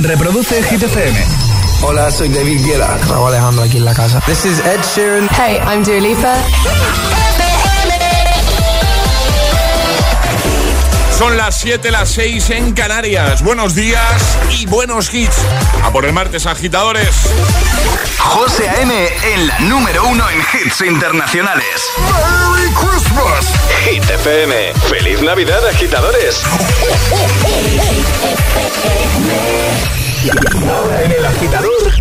Reproduce Hit FM. Hola, soy David Guetta. Raúl Alejandro aquí en la casa. This is Ed Sheeran. Hey, I'm Dua Lipa. Son las 7, las 6 en Canarias. Buenos días y buenos hits. A por el martes, agitadores. José A.M. en la número uno en hits internacionales. ¡Merry Christmas! Hit FM. ¡Feliz Navidad, agitadores! Ahora en el agitador,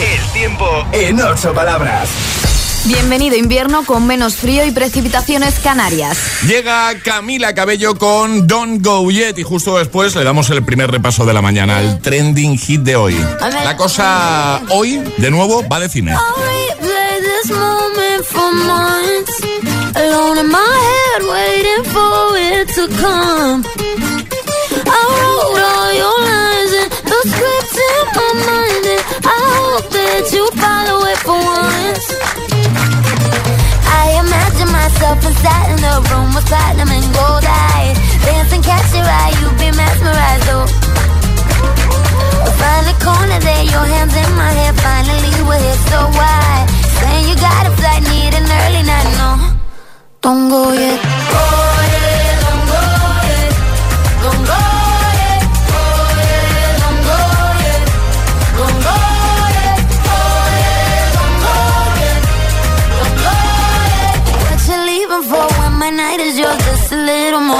el tiempo en ocho palabras. Bienvenido invierno con menos frío y precipitaciones canarias. Llega Camila Cabello con Don't Go Yet y justo después le damos el primer repaso de la mañana, el trending hit de hoy. La cosa hoy, de nuevo, va de cine. I imagine myself inside in the room with platinum and gold eyes. Dancing, catch your eye, you be mesmerized, oh. Find the corner there, your hands in my hair. Finally, we're here, so why? Saying you got a flight, need an early night, no. Don't go yet. Oh,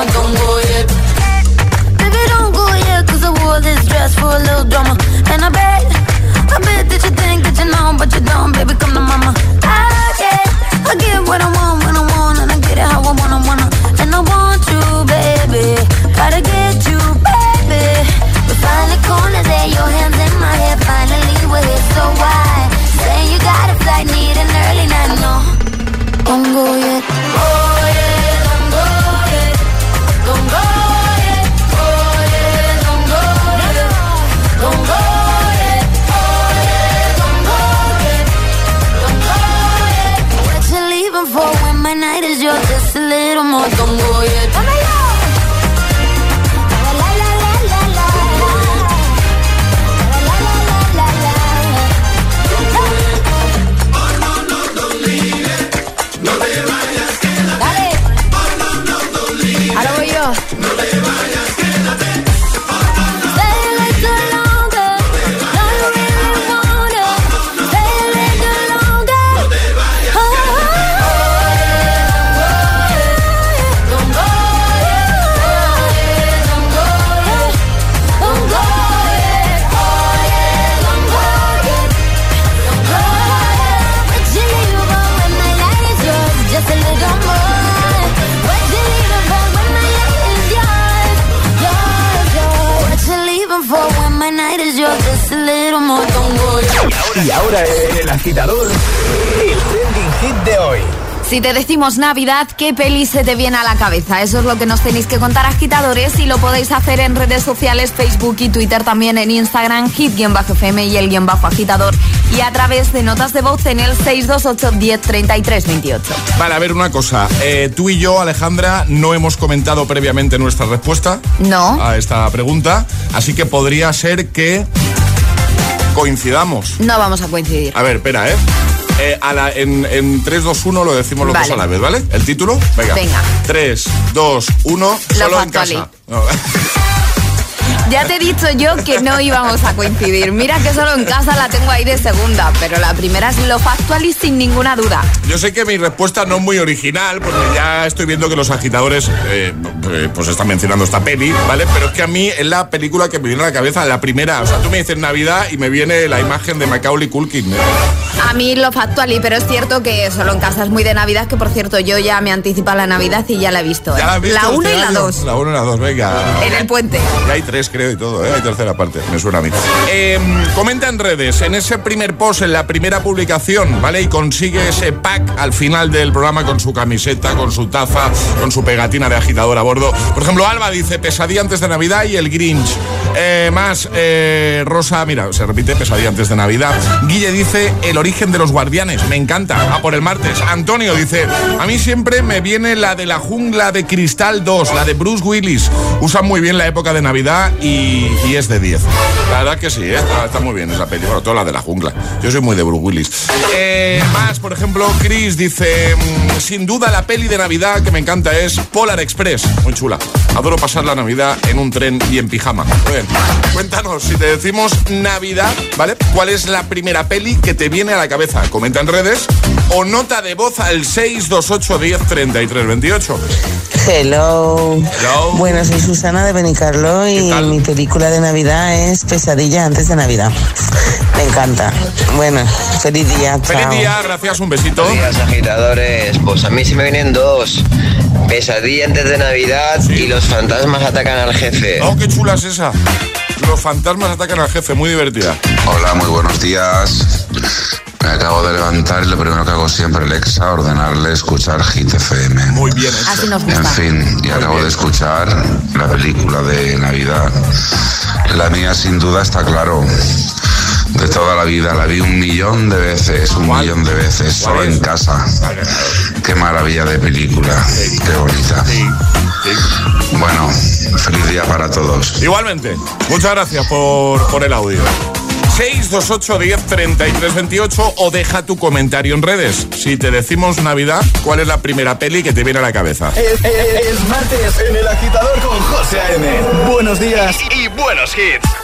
little. Don't go yet. Baby, don't go I wore this dress for a little drama. And I bet, I bet that you think that you know, but you don't, baby, come to mama. Ah, I get, I get what I want when I want, and I get it how I wanna, decimos Navidad, ¿qué peli se te viene a la cabeza? Eso es lo que nos tenéis que contar agitadores y lo podéis hacer en redes sociales, Facebook y Twitter, también en Instagram, hit-fm y el guion bajo agitador y a través de notas de voz en el 628 10 33 28. Vale, a ver una cosa. Eh, tú y yo, Alejandra, no hemos comentado previamente nuestra respuesta No, a esta pregunta, así que podría ser que coincidamos. no vamos a coincidir. A ver, espera, ¿eh? Eh, a la- en, en 3, 2, 1 lo decimos los Vale. dos a la vez, ¿vale? ¿El título? Venga. Venga. 3, 2, 1, solo en casa. No. Ya te he dicho yo que no íbamos a coincidir. Mira que solo en casa la tengo ahí de segunda, pero la primera es lo factual y sin ninguna duda. Yo sé que mi respuesta no es muy original, porque ya estoy viendo que los agitadores eh, eh, pues están mencionando esta peli, ¿vale? Pero es que a mí es la película que me viene a la cabeza, la primera. O sea, tú me dices Navidad y me viene la imagen de Macaulay Culkin. ¿eh? A mí lo factual, y pero es cierto que solo en casa es muy de Navidad, que por cierto yo ya me anticipa la Navidad y ya la he visto. ¿eh? ¿Ya la has visto La 1 este y la año? 2. La 1 y la 2, venga. En el puente. Ya hay tres, creo, y todo, ¿eh? Hay tercera parte, me suena a mí. Eh, comenta en redes, en ese primer post, en la primera publicación, ¿vale? Y consigue ese pack al final del programa con su camiseta, con su taza, con su pegatina de agitador a bordo. Por ejemplo, Alba dice Pesadilla antes de Navidad y el Grinch. Eh, más, eh, Rosa, mira, se repite Pesadilla antes de Navidad. Guille dice El origen de los guardianes, me encanta. A por el martes. Antonio dice A mí siempre me viene la de la jungla de cristal 2, la de Bruce Willis. Usan muy bien la época de Navidad y y, es de 10. La verdad que sí, ¿eh? está, muy bien esa película, toda la de la jungla. Yo soy muy de Bruce Willis. Eh, más, por ejemplo, Chris dice, mm, sin duda la peli de Navidad que me encanta es Polar Express, muy chula. Adoro pasar la Navidad en un tren y en pijama. Muy bien. Cuéntanos, si te decimos Navidad, ¿vale? ¿Cuál es la primera peli que te viene a la cabeza? Comenta en redes o nota de voz al 628 10 33 28. Hello. Bueno, soy Susana de Benicarlo y mi película de Navidad es Pesadilla antes de Navidad. Me encanta. Bueno, feliz día. Feliz día, gracias, un besito. Buenos días, agitadores. Pues a mí se me vienen dos. Pesadilla antes de Navidad y los fantasmas atacan al jefe. Oh, qué chula es esa. Los fantasmas atacan al jefe, muy divertida. Hola, muy buenos días. Me acabo de levantar y lo primero que hago siempre, Alexa, ordenarle escuchar Hit FM. Muy bien Así nos gusta. En fin, y acabo de escuchar la película de Navidad. La mía sin duda está claro. De toda la vida, la vi un millón de veces, un millón de veces, solo en casa. Qué maravilla de película, qué bonita. Bueno, feliz día para todos. Igualmente, muchas gracias por, por el audio. 628 10 33 28 o deja tu comentario en redes. Si te decimos Navidad, ¿cuál es la primera peli que te viene a la cabeza? Es, martes en el agitador con José A.M. Buenos días y buenos hits.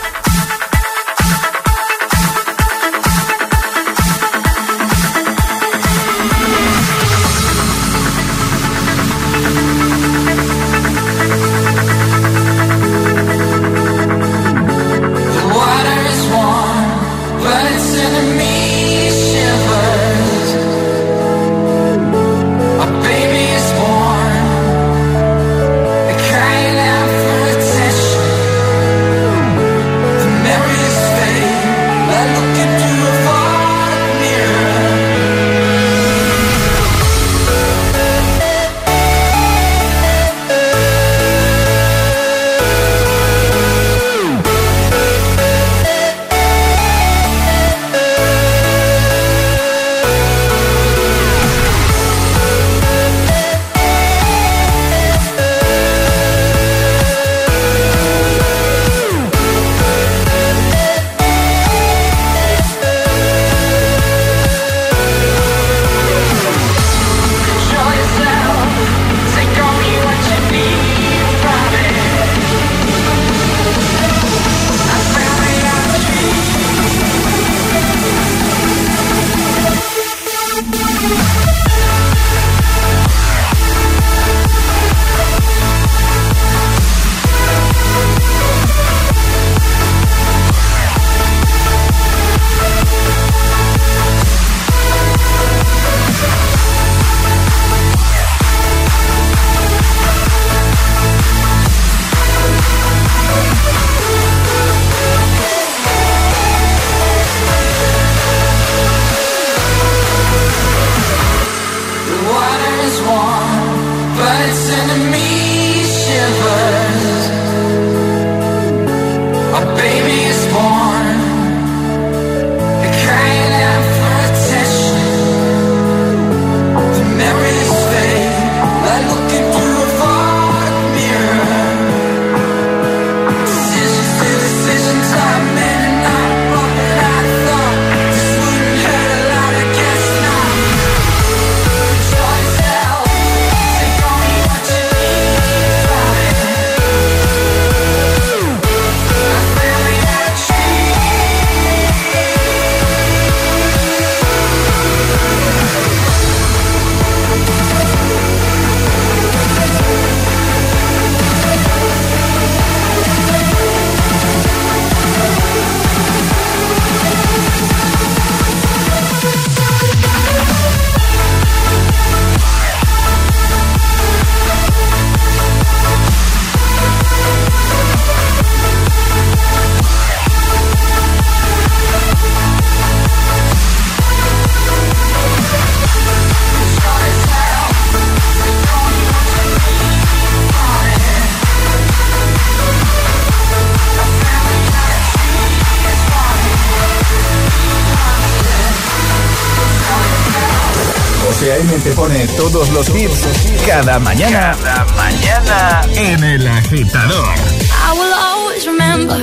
pone todos los hits cada mañana. Cada mañana en el agitador. I will always remember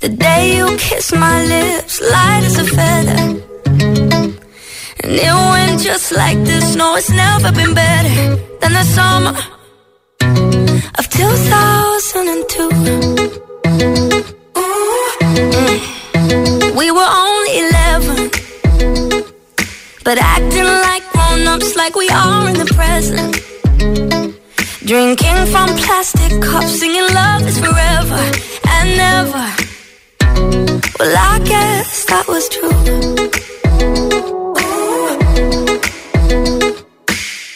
the day you kissed my lips, light as a feather. And it went just like this. No, it's never been better than the summer of 2002. But acting like grown ups, like we are in the present. Drinking from plastic cups, singing love is forever and never. Well, I guess that was true.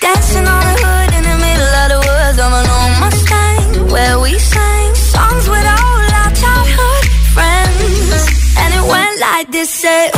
Dancing on hood in the middle of the woods of an old Mustang, where we sang songs with all our childhood friends. And it went like this: say,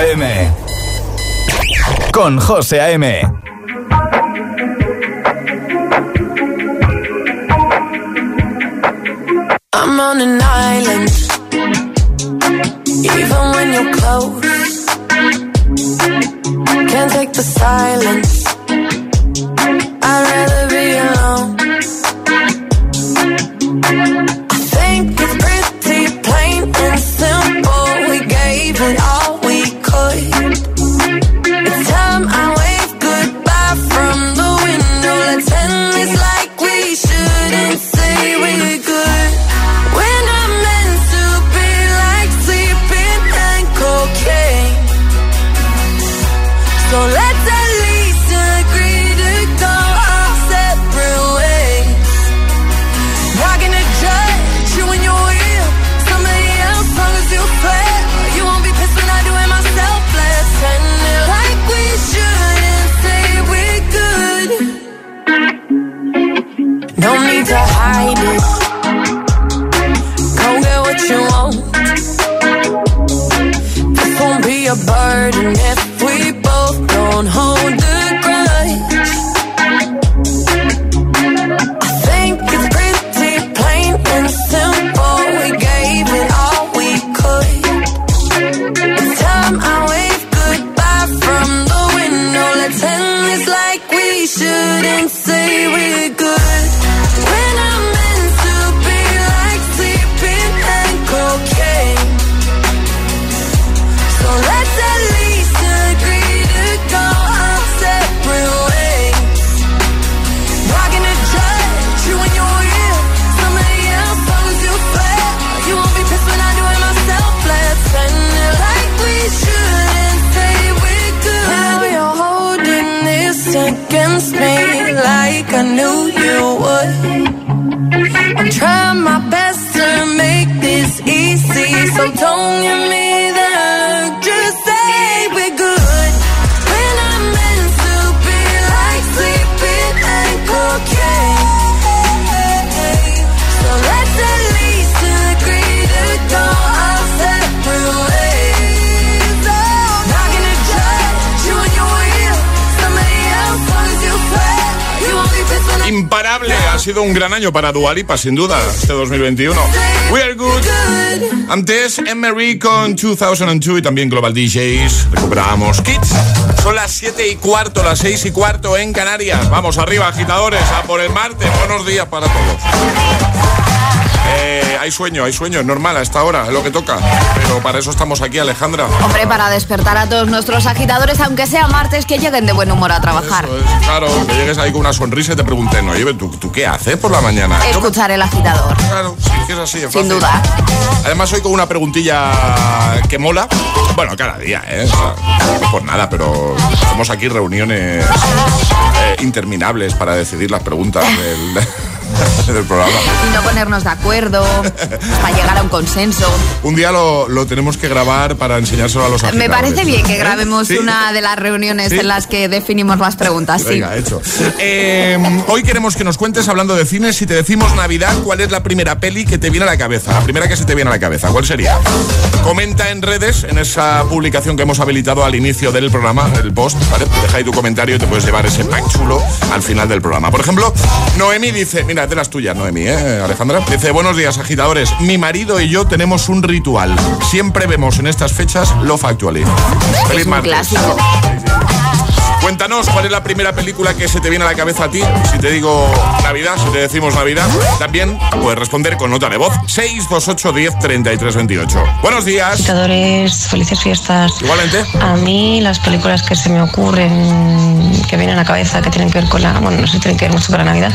FM. Con José A.M. I'm on an island. Even when you're close, can't take the silence. I'd rather be alone. Sido un gran año para Dualipa, sin duda, este 2021. We are good. Antes, Emery con 2002 y también Global DJs. Recuperábamos Kids. Son las 7 y cuarto, las 6 y cuarto en Canarias. Vamos arriba, agitadores, a por el martes. Buenos días para todos. Eh, hay sueño, hay sueño, es normal a esta hora, es lo que toca. Pero para eso estamos aquí, Alejandra. Hombre, para despertar a todos nuestros agitadores, aunque sea martes, que lleguen de buen humor a trabajar. Eso es, claro, que llegues ahí con una sonrisa y te pregunten, oye, ¿tú, ¿tú qué haces por la mañana? Escuchar el agitador. Claro, sí, que es así, es Sin fácil. duda. Además, hoy con una preguntilla que mola. Bueno, cada día, ¿eh? Por nada, pero hacemos aquí reuniones eh, interminables para decidir las preguntas del, del programa. Y no ponernos de acuerdo, para llegar a un consenso. Un día lo, lo tenemos que grabar para enseñárselo a los Me parece bien que ¿Eh? grabemos Sí. una de las reuniones Sí. en las que definimos las preguntas. Sí. Hecho. Eh, hoy queremos que nos cuentes, hablando de cine, si te decimos Navidad, ¿cuál es la primera peli que te viene a la cabeza? La primera que se te viene a la cabeza, ¿cuál sería? Comenta en redes, en esa publicación que hemos habilitado al inicio del programa, el post, ¿vale? Deja ahí tu comentario y te puedes llevar ese pack chulo al final del programa. Por ejemplo, Noemi dice, mira, de las tuyas, Noemi, ¿eh, Alejandra? Dice, buenos días, agitadores. Mi marido y yo tenemos un ritual. Siempre vemos en estas fechas Love Actually. Feliz Es un martes. clásico. Cuéntanos cuál es la primera película que se te viene a la cabeza a ti. Si te digo Navidad, si te decimos Navidad, también puedes responder con nota de voz 628 10 33 28. Buenos días. Agitadores, felices fiestas. Igualmente. A mí las películas que se me ocurren, que vienen a la cabeza, que tienen que ver con la, bueno, no sé tienen que ver mucho con la Navidad,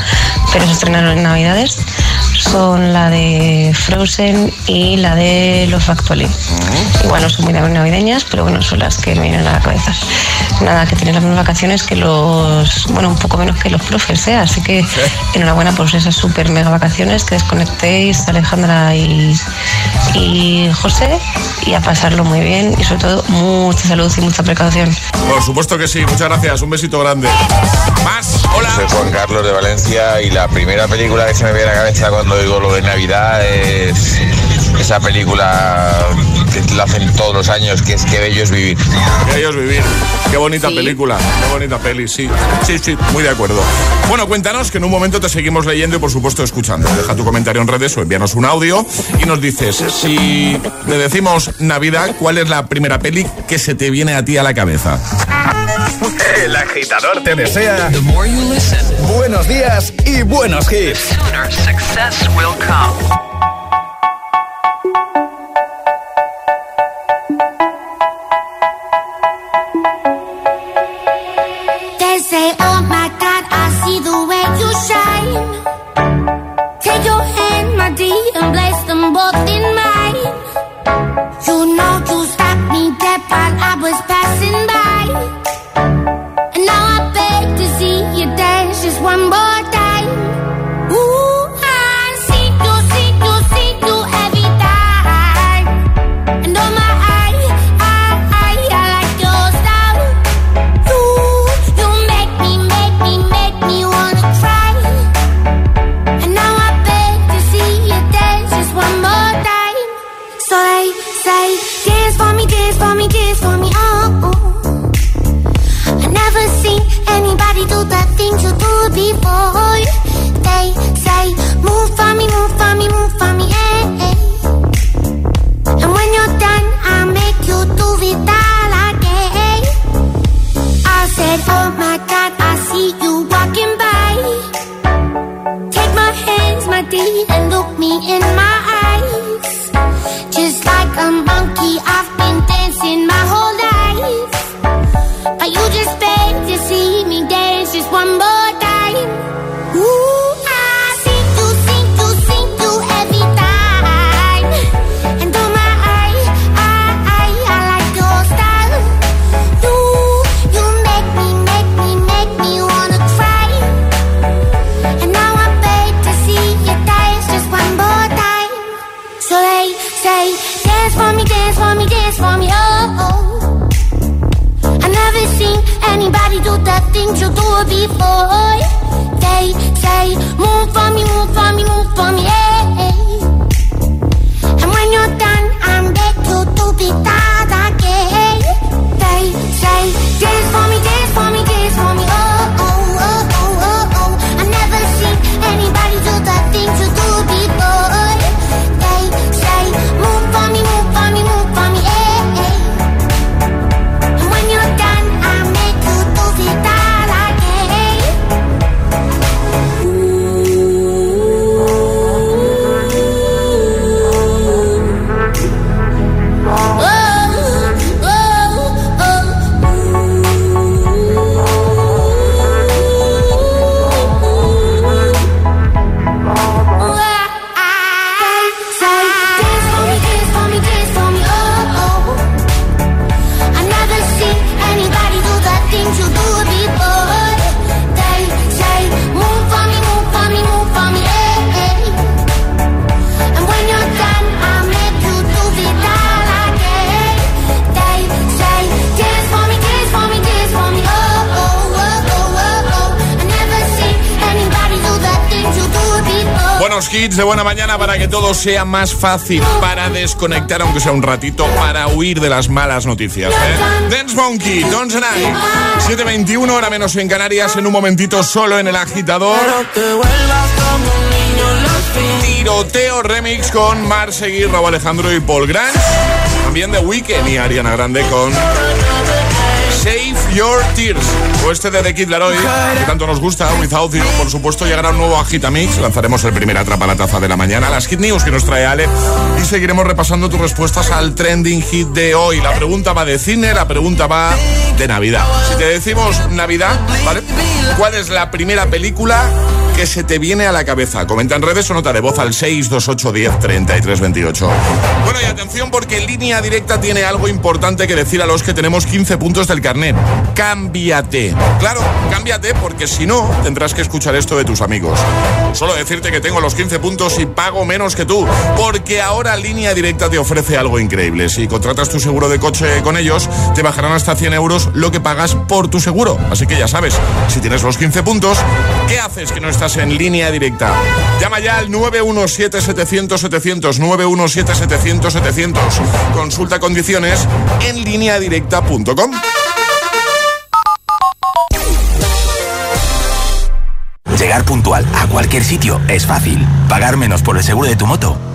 pero se estrenaron en Navidades, son la de Frozen y la de Los Factually. Igual no son muy navideñas, pero bueno, son las que me vienen a la cabeza. Nada, que tienen las mismas vacaciones que los, bueno, un poco menos que los profes, ¿eh? Así que enhorabuena por esas super mega vacaciones, que desconectéis Alejandra y, y José y a pasarlo muy bien y sobre todo mucha salud y mucha precaución. Por supuesto que sí. Muchas gracias. Un besito grande. Más. Hola. Soy Juan Carlos de Valencia y la primera película que se me viene a la cabeza cuando digo lo de Navidad es esa película que la hacen todos los años, que es Qué bello es vivir. Que ellos vivir. Qué bonita Sí. película. Qué bonita peli, sí. Sí, sí, muy de acuerdo. Bueno, cuéntanos que en un momento te seguimos leyendo y por supuesto escuchando. Deja tu comentario en redes o envíanos un audio y nos dices si le decimos Navidad, ¿cuál es la primera peli que se te viene a ti a la cabeza? El agitador te desea buenos días y buenos hits. Que todo sea más fácil, para desconectar aunque sea un ratito, para huir de las malas noticias. ¿eh? Dance Monkey, Don't Tonight, 7.21 hora menos en Canarias, en un momentito solo en el agitador. Tiroteo remix con Mar Seguir, Raúl Alejandro y Paul Grant. También de Weekend y Ariana Grande con Save Your Tears. O este de The Kid Laroi, que tanto nos gusta, Without You. Por supuesto, llegará un nuevo Agitamix. Lanzaremos el primer Atrapa la Taza de la mañana, las Hit News que nos trae Ale. Y seguiremos repasando tus respuestas al trending hit de hoy. La pregunta va de cine, la pregunta va de Navidad. Si te decimos Navidad, ¿vale? ¿Cuál es la primera película que se te viene a la cabeza? Comenta en redes o nota de voz al 628 10 33 28. Bueno, y atención porque Línea Directa tiene algo importante que decir a los que tenemos 15 puntos del carnet. Cámbiate. Claro, cámbiate porque si no, tendrás que escuchar esto de tus amigos. Solo decirte que tengo los 15 puntos y pago menos que tú. Porque ahora Línea Directa te ofrece algo increíble. Si contratas tu seguro de coche con ellos, te bajarán hasta 100 euros lo que pagas por tu seguro. Así que ya sabes, si tienes los 15 puntos, ¿qué haces que no estás en Línea Directa? Llama ya al 917-700-700. 917-700-700. Consulta condiciones en lineadirecta.com. Llegar puntual a cualquier sitio es fácil. Pagar menos por el seguro de tu moto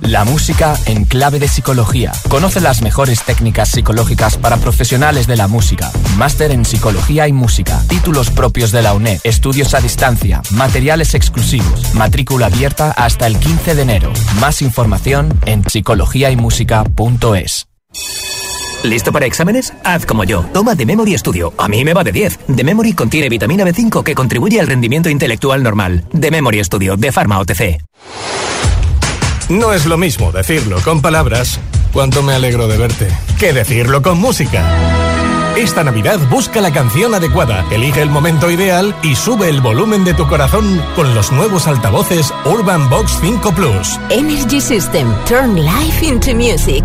La música en clave de psicología. Conoce las mejores técnicas psicológicas para profesionales de la música. Máster en psicología y música. Títulos propios de la UNED. Estudios a distancia. Materiales exclusivos. Matrícula abierta hasta el 15 de enero. Más información en psicologiaymusica.es. ¿Listo para exámenes? Haz como yo. Toma The Memory Studio. A mí me va de 10. The Memory contiene vitamina B5 que contribuye al rendimiento intelectual normal. The Memory Studio de Pharma OTC. No es lo mismo decirlo con palabras, cuánto me alegro de verte, que decirlo con música. Esta Navidad busca la canción adecuada, elige el momento ideal y sube el volumen de tu corazón con los nuevos altavoces Urban Box 5 Plus. Energy System. Turn life into music.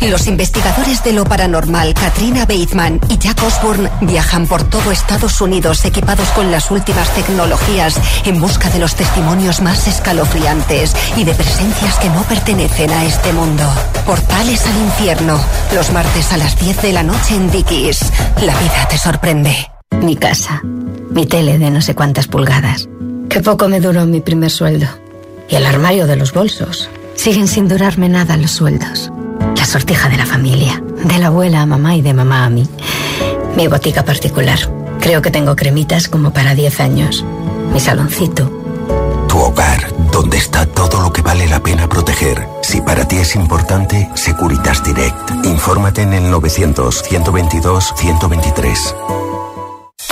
Los investigadores de lo paranormal, Katrina Bateman y Jack Osborne, viajan por todo Estados Unidos equipados con las últimas tecnologías en busca de los testimonios más escalofriantes y de presencias que no pertenecen a este mundo. Portales al infierno, los martes a las 10 de la noche en Dickies. La vida te sorprende. Mi casa, mi tele de no sé cuántas pulgadas. Qué poco me duró mi primer sueldo. Y el armario de los bolsos. Siguen sin durarme nada los sueldos. Sortija de la familia, de la abuela a mamá y de mamá a mí. Mi botica particular. Creo que tengo cremitas como para 10 años. Mi saloncito. Tu hogar, donde está todo lo que vale la pena proteger. Si para ti es importante, Securitas Direct. Infórmate en el 900-122-123.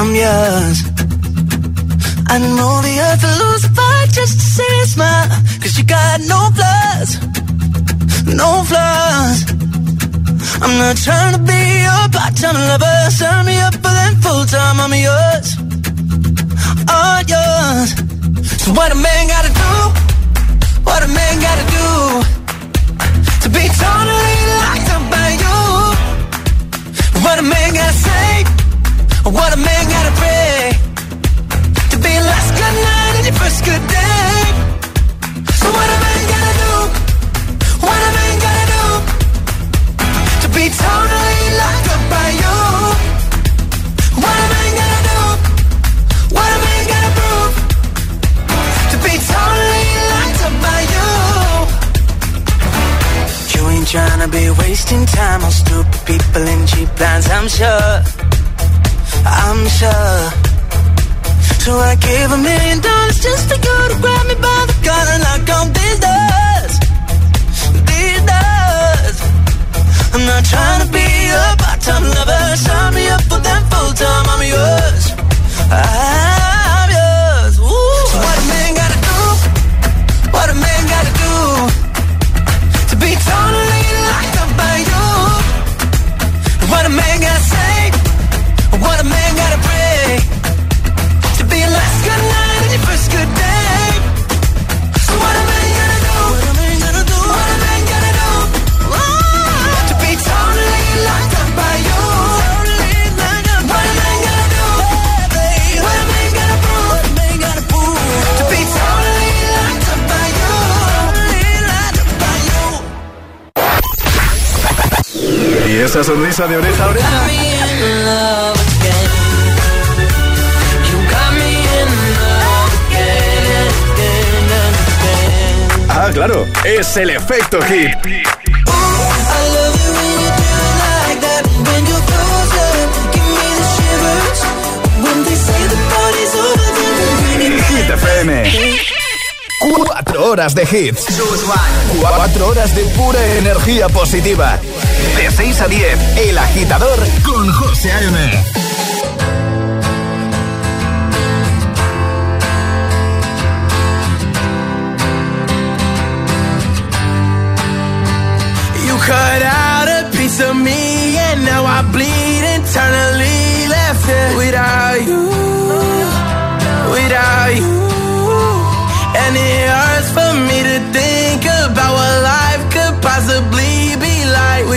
I'm yours. I know the earth will lose a fight just to see a smile. Cause you got no flaws, no flaws. I'm not trying to be your part-time lover. Sign me up for that full-time. I'm yours, all yours. So what a man gotta do? What a man gotta do to be totally locked up by you? What a man gotta say? What a man gotta pray to be last good night and your first good day. So what a man gotta do? What a man gotta do to be totally locked up by you? What a man gotta do? What a man gotta prove to be totally locked up by you? You ain't trying to be wasting time on stupid people in cheap lines, I'm sure. I'm sure. So I gave a million dollars just to go to grab me by the collar and knock on these doors. These doors. I'm not trying to be a part-time lover. Sign me up for that full-time. I'm yours. I'm esa sonrisa de oreja a oreja? Ah, claro, es el efecto hit. Hit FM. Cuatro horas de hits. Cuatro horas de pura energía positiva. De 6 a 10, El Agitador con José A.M. You out a piece of me and now I bleed internally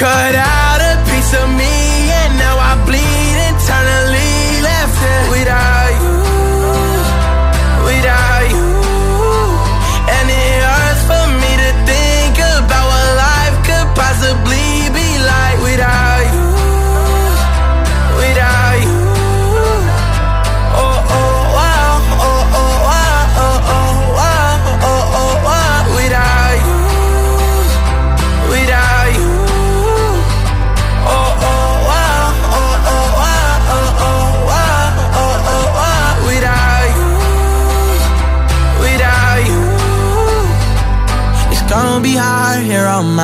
Cut out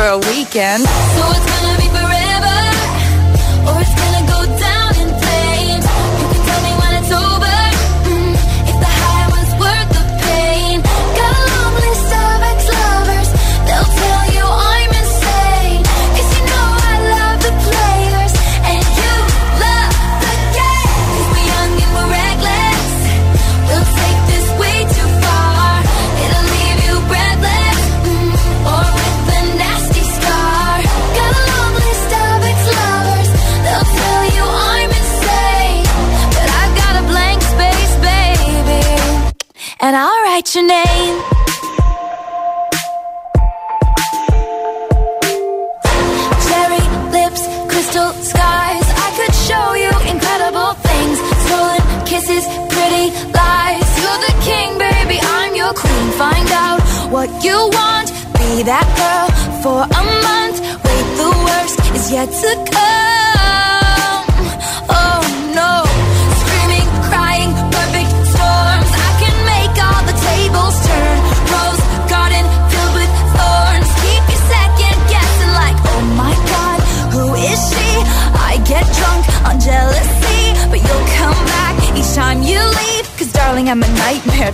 For a weekend. So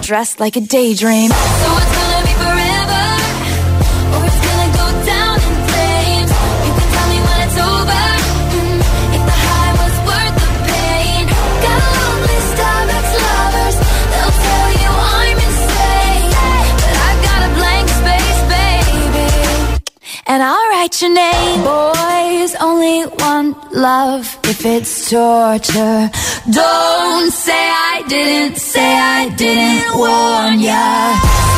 got a daydream. So I'll tell me forever, or it's gonna go down in flames. You can tell me when it's over, mm, if the high was worth the pain. Got lonely Starbucks lovers. They'll tell you I'm insane. But I've got a blank space, baby and I'll write your name. Boys only want love if it's torture. Don't say didn't, say I didn't warn ya.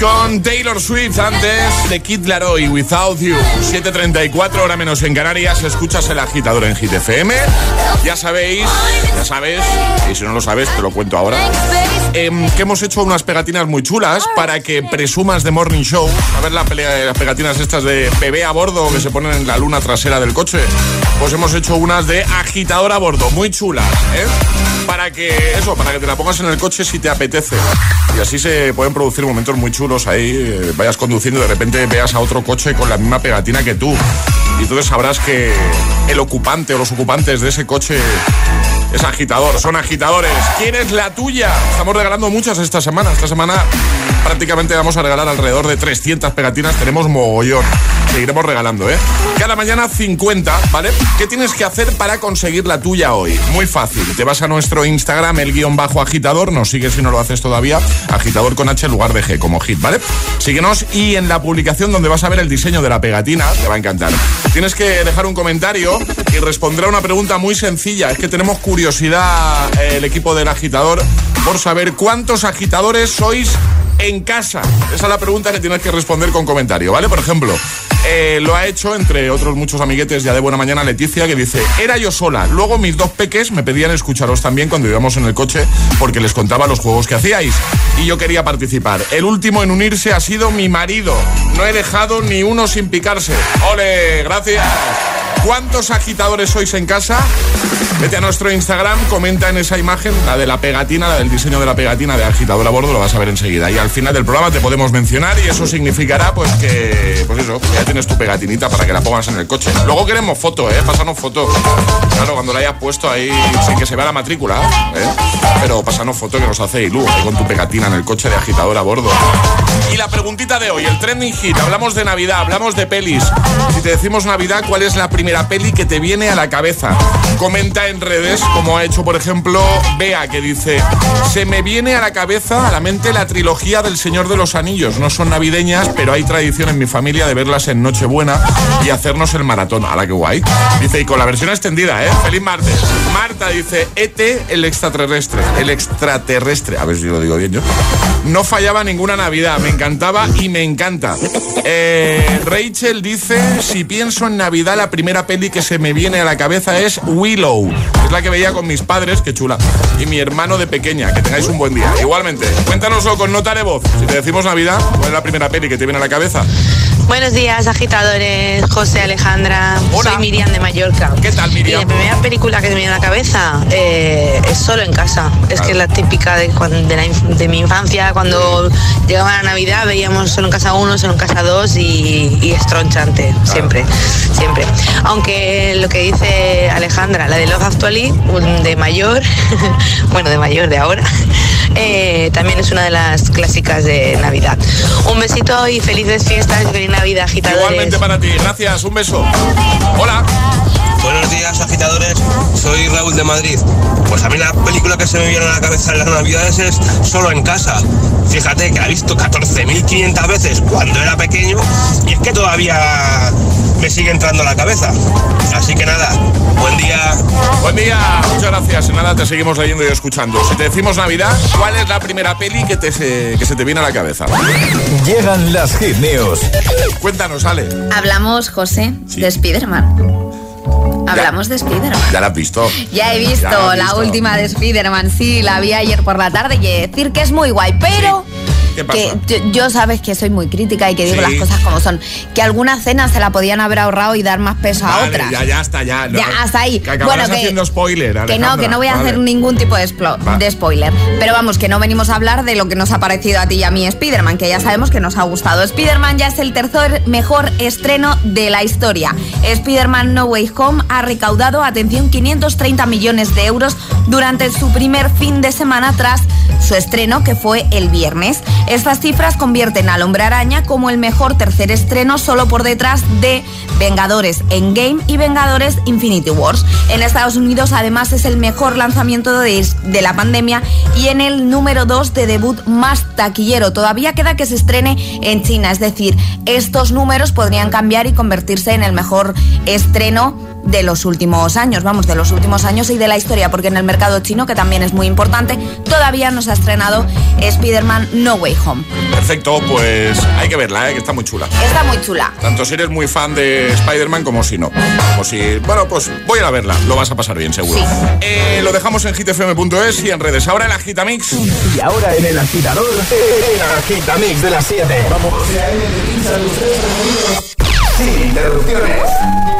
Con Taylor Swift antes de Kid Laroi Without You. 7.34 hora menos en Canarias. Escuchas el agitador en Hit FM ya sabéis ya sabes y si no lo sabes te lo cuento ahora em, que hemos hecho unas pegatinas muy chulas para que presumas de Morning Show. A ver la las pegatinas estas de bebé a bordo que se ponen en la luna trasera del coche. Pues hemos hecho unas de agitador a bordo muy chulas ¿eh? para que eso para que te la pongas en el coche si te apetece. Y así se pueden producir momentos muy chulos ahí, eh, vayas conduciendo y de repente veas a otro coche con la misma pegatina que tú. Y entonces sabrás que el ocupante o los ocupantes de ese coche es agitador, son agitadores. ¿Quién es la tuya? Estamos regalando muchas esta semana. Esta semana prácticamente vamos a regalar alrededor de 300 pegatinas. Tenemos mogollón. Seguiremos regalando, ¿eh? Cada mañana 50, ¿vale? ¿Qué tienes que hacer para conseguir la tuya hoy? Muy fácil. Te vas a nuestro Instagram, el guion bajo agitador. Nos sigues si no lo haces todavía. Agitador con H en lugar de G, como hit, ¿vale? Síguenos y en la publicación donde vas a ver el diseño de la pegatina, te va a encantar. Tienes que dejar un comentario y responder a una pregunta muy sencilla. Es que tenemos curiosidad, eh, el equipo del agitador, por saber cuántos agitadores sois en casa. Esa es la pregunta que tienes que responder con comentario, ¿vale? Por ejemplo, eh, lo ha hecho, entre otros muchos amiguetes ya de buena mañana, Leticia, que dice, era yo sola. Luego mis dos peques me pedían escucharos también cuando íbamos en el coche porque les contaba los juegos que hacíais. Y yo quería participar. El último en unirse ha sido mi marido. No he dejado ni uno sin picarse. ¡Ole! Gracias. ¿Cuántos agitadores sois en casa? Vete a nuestro Instagram, comenta en esa imagen, la de la pegatina, la del diseño de la pegatina de agitador a bordo, lo vas a ver enseguida. Y al final del programa te podemos mencionar y eso significará pues que, pues eso, ya tienes tu pegatinita para que la pongas en el coche. Luego queremos foto, ¿eh? Pásanos foto. Claro, cuando la hayas puesto ahí sin que se vea la matrícula, ¿eh? Pero pásanos foto que nos hace Ilu, con tu pegatina en el coche de agitador a bordo. La preguntita de hoy, el trending hit, hablamos de Navidad, hablamos de pelis. Si te decimos Navidad, ¿cuál es la primera peli que te viene a la cabeza? Comenta en redes, como ha hecho por ejemplo Bea, que dice, se me viene a la cabeza, a la mente, la trilogía del Señor de los Anillos. No son navideñas, pero hay tradición en mi familia de verlas en Nochebuena y hacernos el maratón. A la que guay. Dice, y con la versión extendida, ¿eh? Feliz martes. Marta dice, ET, el extraterrestre. El extraterrestre. A ver si lo digo bien yo. No fallaba ninguna Navidad. Me encantaba y me encanta. Eh, Rachel dice, si pienso en Navidad, la primera peli que se me viene a la cabeza es Willow. Es la que veía con mis padres, qué chula. Y mi hermano de pequeña. Que tengáis un buen día. Igualmente, cuéntanoslo con nota de voz. Si te decimos Navidad, ¿cuál es la primera peli que te viene a la cabeza? Buenos días, agitadores. José Alejandra. Soy Miriam de Mallorca. ¿Qué tal, Miriam? Y la primera película que me viene a la cabeza eh, es Solo en casa. Es que es la típica de, de, la de mi infancia. Cuando llegaba la Navidad veíamos Solo en casa 1, Solo en casa 2 y, y estronchante. Siempre, siempre. Aunque lo que dice Alejandra, la de Love Actually, de mayor, bueno, de mayor de ahora, eh, también es una de las clásicas de Navidad. Un besito y felices fiestas y feliz Navidad, agitadores. Igualmente para ti. Gracias, un beso. Hola. Buenos días, agitadores. Soy Raúl de Madrid. Pues a mí la película que se me viene a la cabeza en las navidades es Solo en casa. Fíjate que la he visto 14.500 veces cuando era pequeño y es que todavía me sigue entrando a la cabeza. Así que nada, buen día. Buen día, gracias. En nada te seguimos leyendo y escuchando. Si te decimos Navidad, ¿cuál es la primera peli que, te se, que se te viene a la cabeza? Llegan las hit news. Cuéntanos, Ale. Hablamos, José, de Spider-Man. Hablamos de Spider-Man. Ya la has visto. Ya he visto Ya la has la visto. última de Spider-Man, sí, la vi ayer por la tarde y he de decir que es muy guay, pero... ¿Qué pasa? Que yo, yo sabes que soy muy crítica y que digo Sí. las cosas como son. Que alguna cena se la podían haber ahorrado y dar más peso a otras. Ya, ya está, ya. Ya, hasta ahí. Que Bueno, que- haciendo spoiler, Que no, Alejandra. que no voy a Vale. hacer ningún tipo de, explo- Va. de spoiler. Pero vamos, que no venimos a hablar de lo que nos ha parecido a ti y a mí Spider-Man, que ya sabemos que nos ha gustado. Spider-Man ya es el tercer mejor estreno de la historia. Spider-Man No Way Home ha recaudado, atención, 530 millones de euros durante su primer fin de semana tras su estreno, que fue el viernes. Estas cifras convierten al Hombre Araña como el mejor tercer estreno solo por detrás de Vengadores Endgame y Vengadores Infinity Wars. En Estados Unidos además es el mejor lanzamiento de, de la pandemia y en el número 2 de debut más taquillero. Todavía queda que se estrene en China, es decir, estos números podrían cambiar y convertirse en el mejor estreno de los últimos años, vamos, de los últimos años y de la historia, porque en el mercado chino, que también es muy importante, todavía no se ha estrenado Spider-Man No Way Home. Perfecto, pues hay que verla, ¿eh? que está muy chula. Está muy chula. Tanto si eres muy fan de Spider-Man como si no. Como si, bueno, pues voy a ir a verla, lo vas a pasar bien, seguro. Eh, lo dejamos en hitfm.es y en redes. Ahora el Agitamix. Y ahora en el agitador, el agitamix de las 7. Vamos. Sin interrupciones.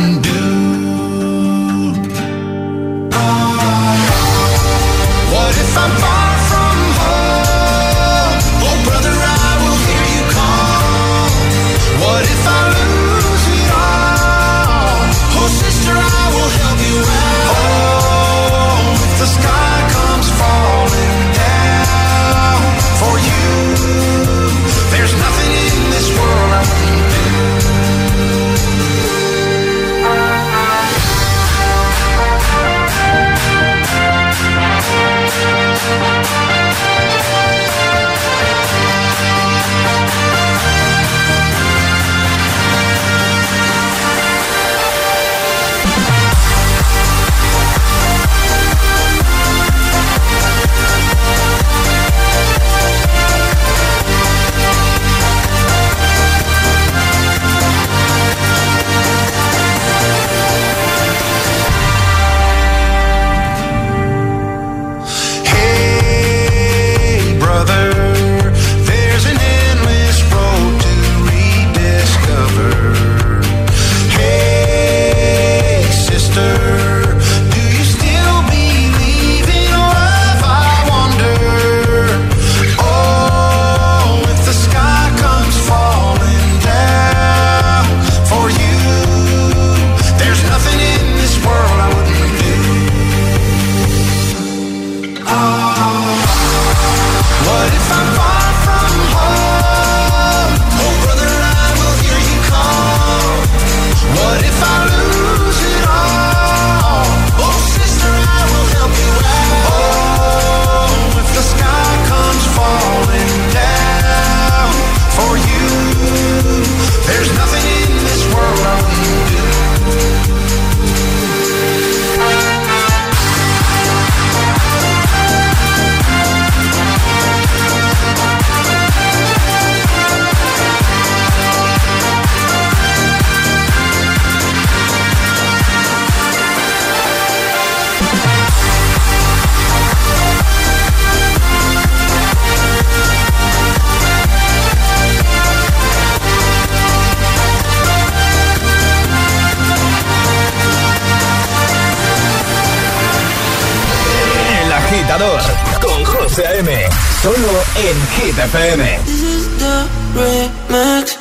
Solo en Hit FM.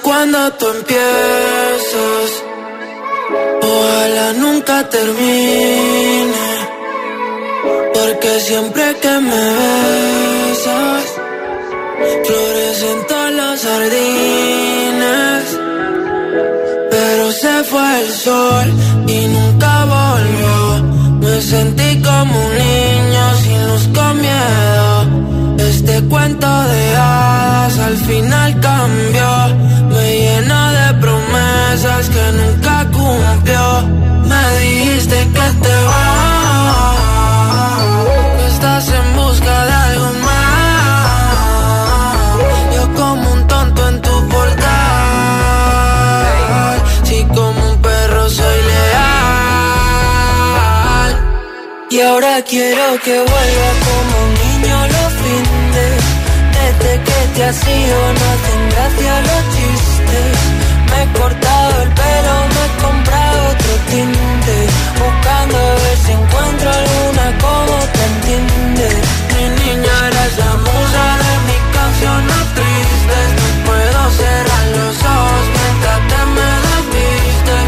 Cuando tú empiezas, ojalá nunca termine. Porque siempre que me besas, florecen todas las jardines. Pero se fue el sol y nunca volvió. Me sentí como un niño sin luz con miedo. Este cuento de hadas al final cambió. Me llena de promesas que nunca cumplió. Me dijiste que te vas, estás en busca de algo más. Yo como un tonto en tu portal, si como un perro soy leal. Y ahora quiero que vuelva como un niño. Desde que te has ido no hacen gracia los chistes. Me he cortado el pelo, me he comprado otro tinte. Buscando a ver si encuentro alguna como te entiende. Mi niña eres la musa de mis canciones tristes. No puedo cerrar los ojos mientras te me desvistes.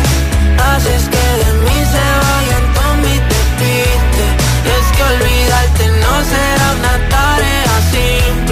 Haces que de mí se vayan todos mis despistes. Y es que olvidarte no será una tarea simple.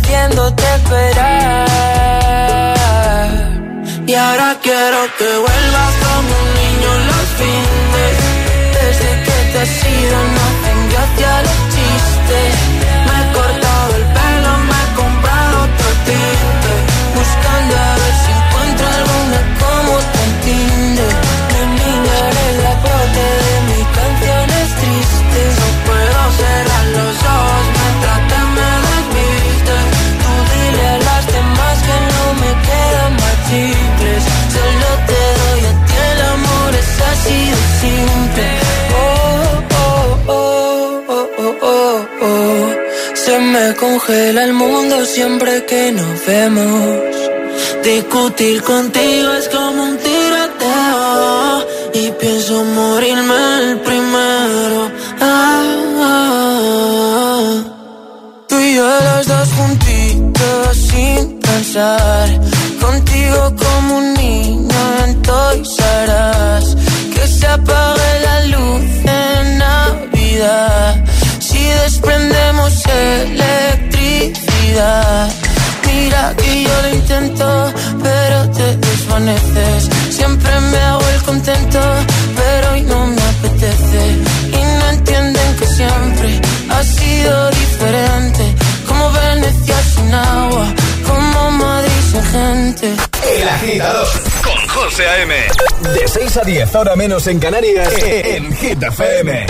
haciéndote esperar. Y ahora quiero que vuelvas como un niño los fines. Desde que te has ido no hacen gracia los chistes. Me he cortado el pelo, me he comprado otro tinte. Buscando a ver si encuentro alguna como te entiende. Mi niña Congela el mundo siempre que nos vemos. Discutir contigo es como un tiroteo y pienso morirme el primero. Ah, ah. Tú y yo los dos juntitos sin pensar. Contigo como un niño en Toys. Que se apague la luz. Si desprendemos electricidad. Mira que yo lo intento, pero te desvaneces. Siempre me hago el contento, pero hoy no me apetece. Y no entienden que siempre ha sido diferente. Como Venecia sin agua, como Madrid sin gente. El agitador con José A.M. De 6 a 10, ahora menos en Canarias, en Hit FM.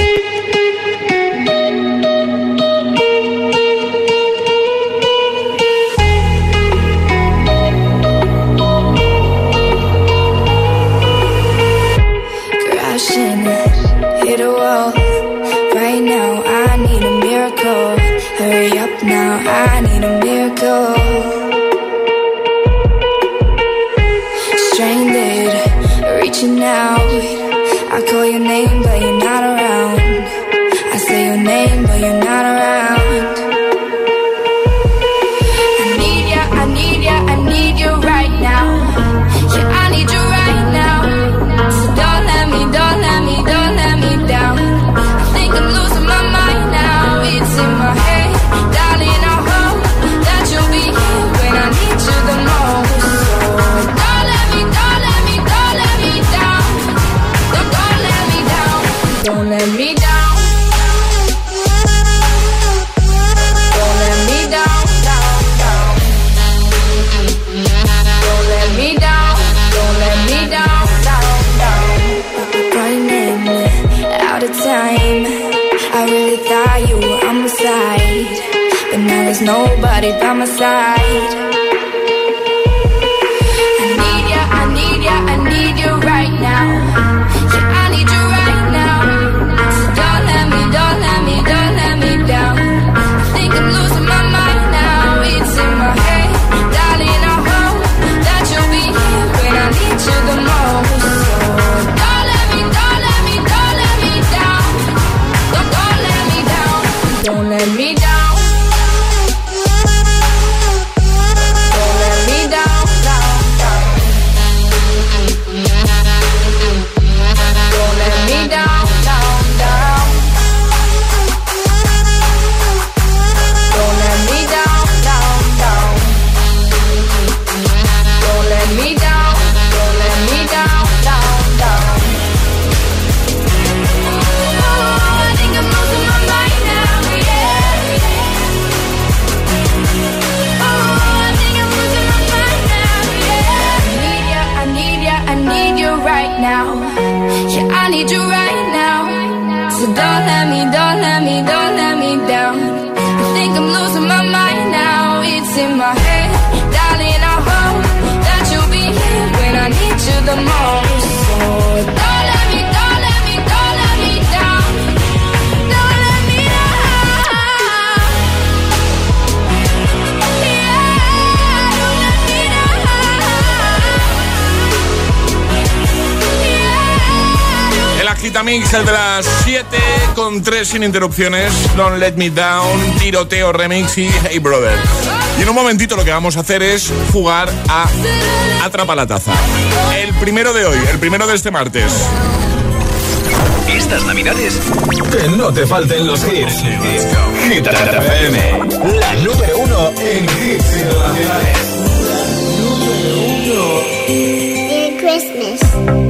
Vitamix, el de las 7 con 3 sin interrupciones. Don't Let Me Down, Tiroteo Remix y Hey Brother. Y en un momentito lo que vamos a hacer es jugar a Atrapa la Taza. El primero de hoy, el primero de este martes. Estas navidades, que no te falten los hits. Hit la número uno en hits internacionales. Merry Christmas.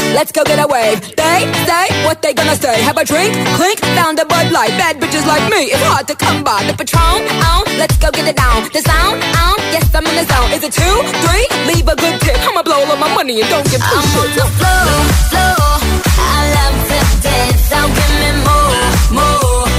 let's go get a wave. They say what they gonna say. Have a drink, clink, found a Bud Light. Bad bitches like me, it's hard to come by. The Patron, on, let's go get it down. The sound, on, yes I'm in the zone. Is it two, three? Leave a good tip. I'ma blow all of my money and don't give two I'm shits. on the floor, floor. I love to dance, so give me more, more.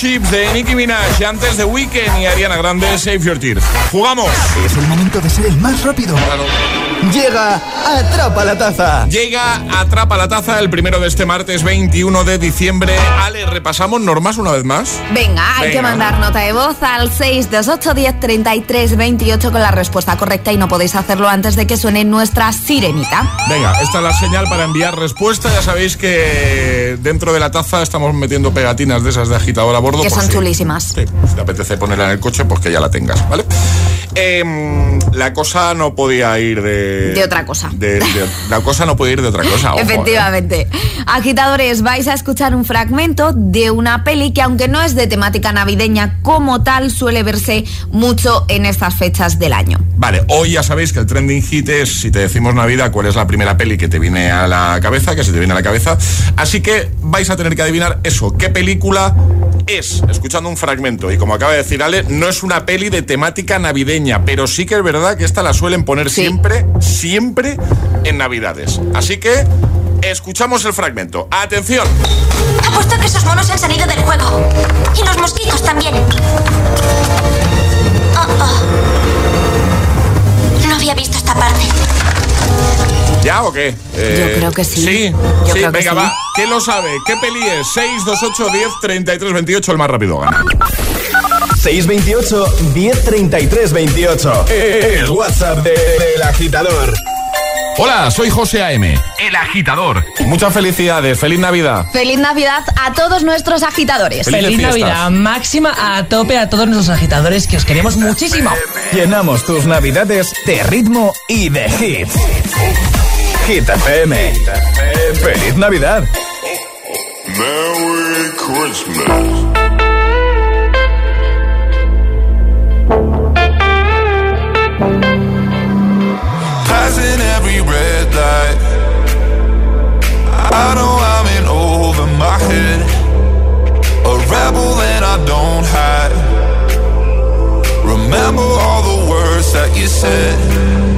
De Nicki Minaj y antes de Weekend y Ariana Grande Save Your Tears. ¡Jugamos! Es el momento de ser el más rápido. Llega Atrapa la Taza. Llega Atrapa la Taza el primero de este martes 21 de diciembre. Ale, repasamos normas una vez más. Venga, hay Venga. que mandar nota de voz al 628 10 33 28 con la respuesta correcta y no podéis hacerlo antes de que suene nuestra sirenita. Venga, esta es la señal para enviar respuesta. Ya sabéis que dentro de la taza estamos metiendo pegatinas de esas de agitador a bordo. Que por son si- chulísimas. Sí, si te apetece ponerla en el coche, pues que ya la tengas, ¿vale? Em, la cosa no podía ir de... De otra cosa. de- de- la cosa no puede ir de otra cosa. ojo, ¿eh? Efectivamente. Agitadores, vais a escuchar un fragmento de una peli que aunque no es de temática navideña como tal, suele verse mucho en estas fechas del año. Vale, hoy ya sabéis que el trending hit es, si te decimos Navidad, cuál es la primera peli que te viene a la cabeza, que se te viene a la cabeza. Así que vais a tener que adivinar eso, qué película es, escuchando un fragmento. Y como acaba de decir Ale, no es una peli de temática navideña, pero sí que es verdad que esta la suelen poner siempre, siempre en Navidades. Así que escuchamos el fragmento. Atención. Apuesto que esos monos han salido del juego. Y los mosquitos también. Oh, oh. No había visto esta parte. ¿Ya o qué? Eh, creo que sí. Sí, Yo sí, creo que venga, sí. va. ¿Qué lo sabe? ¿Qué peli es? 6, 2, 8, 10, 33, 28, el más rápido gana. 628 1033 28. El WhatsApp de- del agitador. Hola, soy José A.M., el agitador. Muchas felicidades, feliz Navidad. Feliz Navidad a todos nuestros agitadores. Feliz fiestas. Navidad máxima a tope a todos nuestros agitadores que os queremos muchísimo. Llenamos tus navidades de ritmo y de hits. Hit FM. ¡Feliz Navidad! Merry Christmas. Passing every red light. I know I'm in over my head. A rebel and I don't hide. Remember all the words that you said.